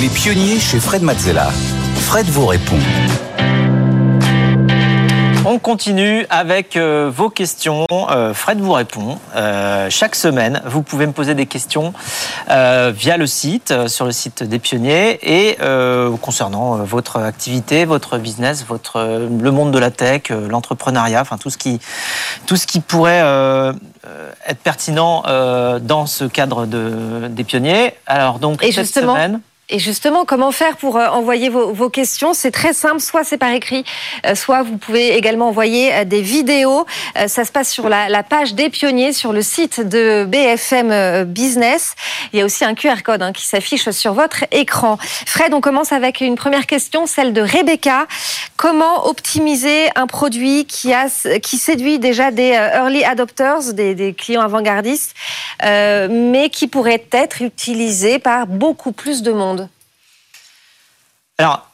Les pionniers chez Fred Mazzella. Fred vous répond. On continue avec euh, vos questions. Euh, Fred vous répond. Euh, chaque semaine, vous pouvez me poser des questions via le site, sur le site des pionniers, et concernant votre activité, votre business, votre, le monde de la tech, l'entrepreneuriat, enfin tout ce qui, tout ce qui pourrait être pertinent dans ce cadre de, des pionniers. Alors donc et cette justement, semaine. Et justement, comment faire pour euh, envoyer vos, questions? C'est très simple, soit c'est par écrit, euh, soit vous pouvez également envoyer euh, des vidéos. Ça se passe sur la, page des pionniers, sur le site de BFM Business. Il y a aussi un QR code hein, qui s'affiche sur votre écran. Fred, on commence avec une première question, celle de Rebecca. Comment optimiser un produit qui, a, qui séduit déjà des early adopters, des, clients avant-gardistes, mais qui pourrait être utilisé par beaucoup plus de monde? Alors,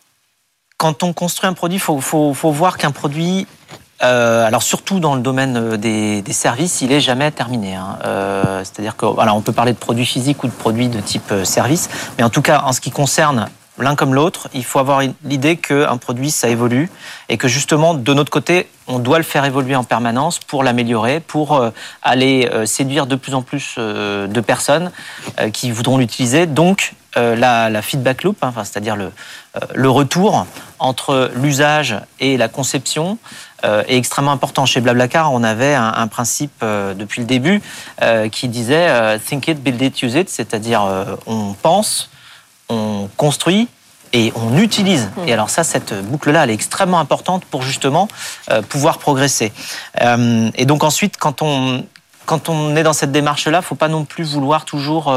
quand on construit un produit, il faut, voir qu'un produit, euh, alors surtout dans le domaine euh, des, services, il est jamais terminé. Hein. Euh, c'est-à-dire que, on peut parler de produits physiques ou de produits de type service, mais en tout cas, en ce qui concerne l'un comme l'autre, il faut avoir l'idée qu'un produit, ça évolue et que justement, de notre côté, on doit le faire évoluer en permanence pour l'améliorer, pour aller séduire de plus en plus de personnes qui voudront l'utiliser. Donc, euh, la, feedback loop, hein, c'est-à-dire le, euh, retour entre l'usage et la conception, euh, est extrêmement important. Chez Blablacar, on avait un, principe depuis le début qui disait think it, build it, use it, c'est-à-dire on pense, on construit et on utilise. Et alors ça, cette boucle-là, elle est extrêmement importante pour justement pouvoir progresser. et donc ensuite, quand on, quand on est dans cette démarche-là, faut pas non plus vouloir toujours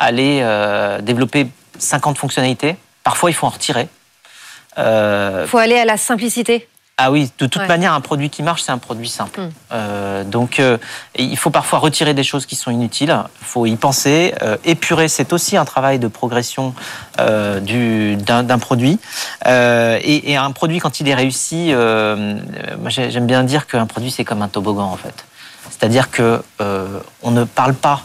aller euh, développer 50 fonctionnalités. Parfois, il faut en retirer. Il euh, faut aller à la simplicité. Ah oui, de toute manière, un produit qui marche, c'est un produit simple. Hmm. Euh, donc, il faut parfois retirer des choses qui sont inutiles. Il faut y penser. épurer, c'est aussi un travail de progression d'un produit. Et, et, un produit, quand il est réussi, j'aime bien dire qu'un produit, c'est comme un toboggan, en fait. C'est-à-dire que on ne parle pas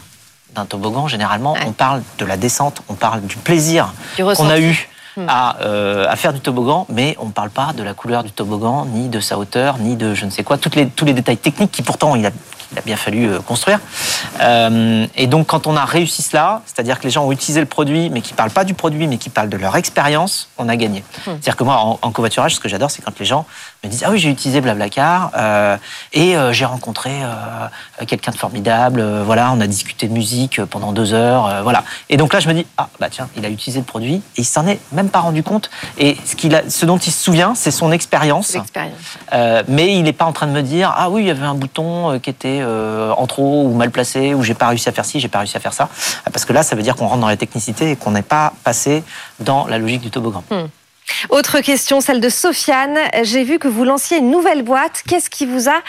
d'un toboggan, généralement, on parle de la descente, on parle du plaisir qu'on a eu hmm. euh, à, faire du toboggan, mais on ne parle pas de la couleur du toboggan, ni de sa hauteur, ni de je ne sais quoi, tous les détails techniques qui pourtant il a, il a bien fallu euh, construire. Euh, et donc quand on a réussi cela, c'est-à-dire que les gens ont utilisé le produit, mais qui ne parlent pas du produit, mais qui parlent de leur expérience, on a gagné. Hmm. C'est-à-dire que moi, en, covoiturage, ce que j'adore, c'est quand les gens me disent ah oui j'ai utilisé Blablacar euh, et j'ai rencontré quelqu'un de formidable. voilà, on a discuté de musique pendant deux heures. voilà. Et donc là, je me dis ah bah tiens, il a utilisé le produit et il s'en est même pas rendu compte. Et ce, qu'il a, ce dont il se souvient, c'est son expérience. mais il n'est pas en train de me dire ah oui, il y avait un bouton qui était euh, en trop ou mal placé, ou j'ai pas réussi à faire ci, j'ai pas réussi à faire ça. Parce que là, ça veut dire qu'on rentre dans la technicité et qu'on n'est pas passé dans la logique du toboggan. Hmm. Autre question, celle de Sofiane. J'ai vu que vous lanciez une nouvelle boîte. Qu'est-ce qui vous a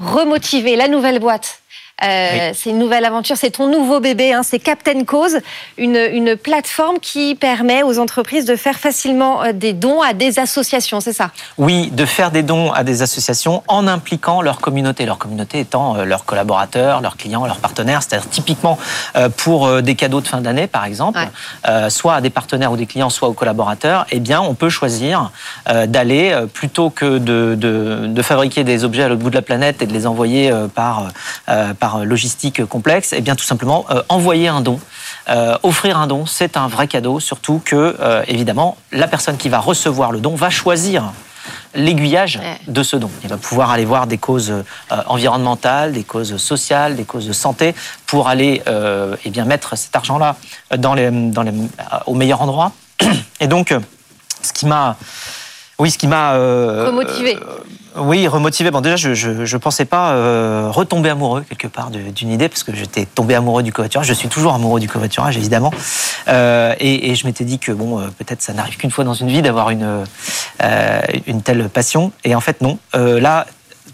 remotivé? La nouvelle boîte? Euh, c'est une nouvelle aventure, c'est ton nouveau bébé, hein, c'est Captain Cause, une, une, plateforme qui permet aux entreprises de faire facilement euh, des dons à des associations, c'est ça? Oui, de faire des dons à des associations en impliquant leur communauté, leur communauté étant euh, leurs collaborateurs, leurs clients, leurs partenaires, c'est-à-dire typiquement pour des cadeaux de fin d'année par exemple, soit à des partenaires ou des clients, soit aux collaborateurs, eh bien on peut choisir d'aller plutôt que de, de, de, fabriquer des objets à l'autre bout de la planète et de les envoyer par, par logistique complexe, et eh bien tout simplement euh, envoyer un don. Euh, offrir un don, c'est un vrai cadeau, surtout que, euh, évidemment, la personne qui va recevoir le don va choisir l'aiguillage de ce don. Il va pouvoir aller voir des causes environnementales, des causes sociales, des causes de santé, pour aller eh bien, mettre cet argent-là dans les, dans les, au meilleur endroit. Et donc, ce qui m'a oui, ce qui m'a euh, remotivé. Euh, oui, remotivé. Bon, déjà, je je, pensais pas euh, retomber amoureux quelque part d'une idée parce que j'étais tombé amoureux du covoiturage. Je suis toujours amoureux du covoiturage, évidemment. Et, et, je m'étais dit que bon, peut-être ça n'arrive qu'une fois dans une vie d'avoir une une telle passion. Et en fait, non. là,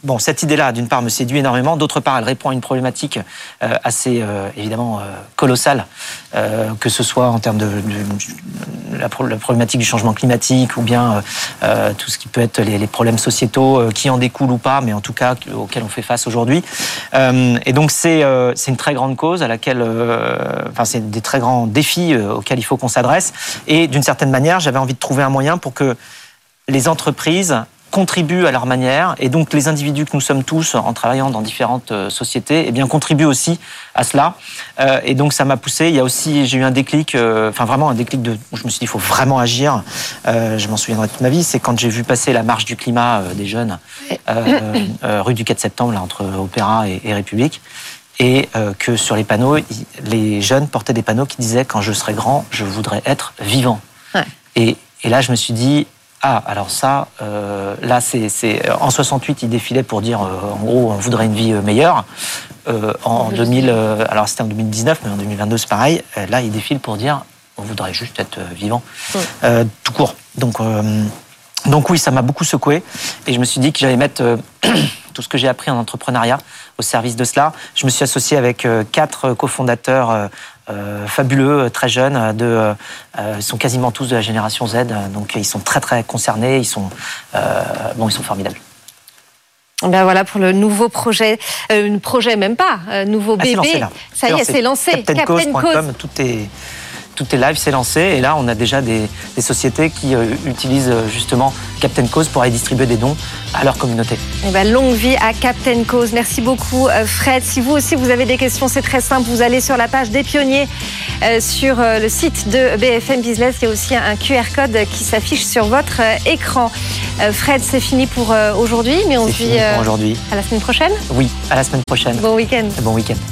bon, cette idée-là, d'une part, me séduit énormément. D'autre part, elle répond à une problématique euh, assez euh, évidemment euh, colossale, que ce soit en termes de, la, problématique du changement climatique ou bien tout ce qui peut être les, problèmes sociétaux qui en découlent ou pas, mais en tout cas auxquels on fait face aujourd'hui. et donc c'est c'est une très grande cause à laquelle, enfin c'est des très grands défis auxquels il faut qu'on s'adresse. Et d'une certaine manière, j'avais envie de trouver un moyen pour que les entreprises contribuent à leur manière, et donc les individus que nous sommes tous en travaillant dans différentes euh, sociétés, eh bien contribuent aussi à cela. Euh, et donc ça m'a poussé. Il y a aussi, j'ai eu un déclic, euh, enfin vraiment un déclic de, où je me suis dit, il faut vraiment agir. je m'en souviendrai toute ma vie. C'est quand j'ai vu passer la marche du climat des jeunes rue du 4 septembre, là entre Opéra et, République et que sur les panneaux, les jeunes portaient des panneaux qui disaient quand je serai grand, je voudrais être vivant. Et, et, là, je me suis dit, ah, alors ça, euh, là, c'est en 68, il défilait pour dire, euh, en gros, on voudrait une vie euh, meilleure. en 2000, alors c'était en 2019, mais en 2022, c'est pareil. là, il défile pour dire, on voudrait juste être vivant, tout court. Donc, donc oui, ça m'a beaucoup secoué, et je me suis dit que j'allais mettre tout ce que j'ai appris en entrepreneuriat au service de cela. Je me suis associé avec quatre cofondateurs fabuleux, euh, très jeunes, de, euh, ils sont quasiment tous de la génération Z, donc ils sont très très concernés, ils sont, bon, ils sont formidables. Ben voilà pour le nouveau projet, euh, projet même pas, nouveau ah, bébé. Ça y est, c'est lancé. CaptainCause.com, tout est tout est live, c'est lancé. Et là, on a déjà des, sociétés qui euh, utilisent euh, justement Captain Cause pour aller distribuer des dons à leur communauté. Eh ben, longue vie à Captain Cause. Merci beaucoup, euh, Fred. Si vous aussi vous avez des questions, c'est très simple. Vous allez sur la page des pionniers sur le site de BFM Business. Il y a aussi un QR code qui s'affiche sur votre écran. Fred, c'est fini pour aujourd'hui, mais on se dit aujourd'hui. à la semaine prochaine. Oui, à la semaine prochaine. Bon week-end. Bon week-end.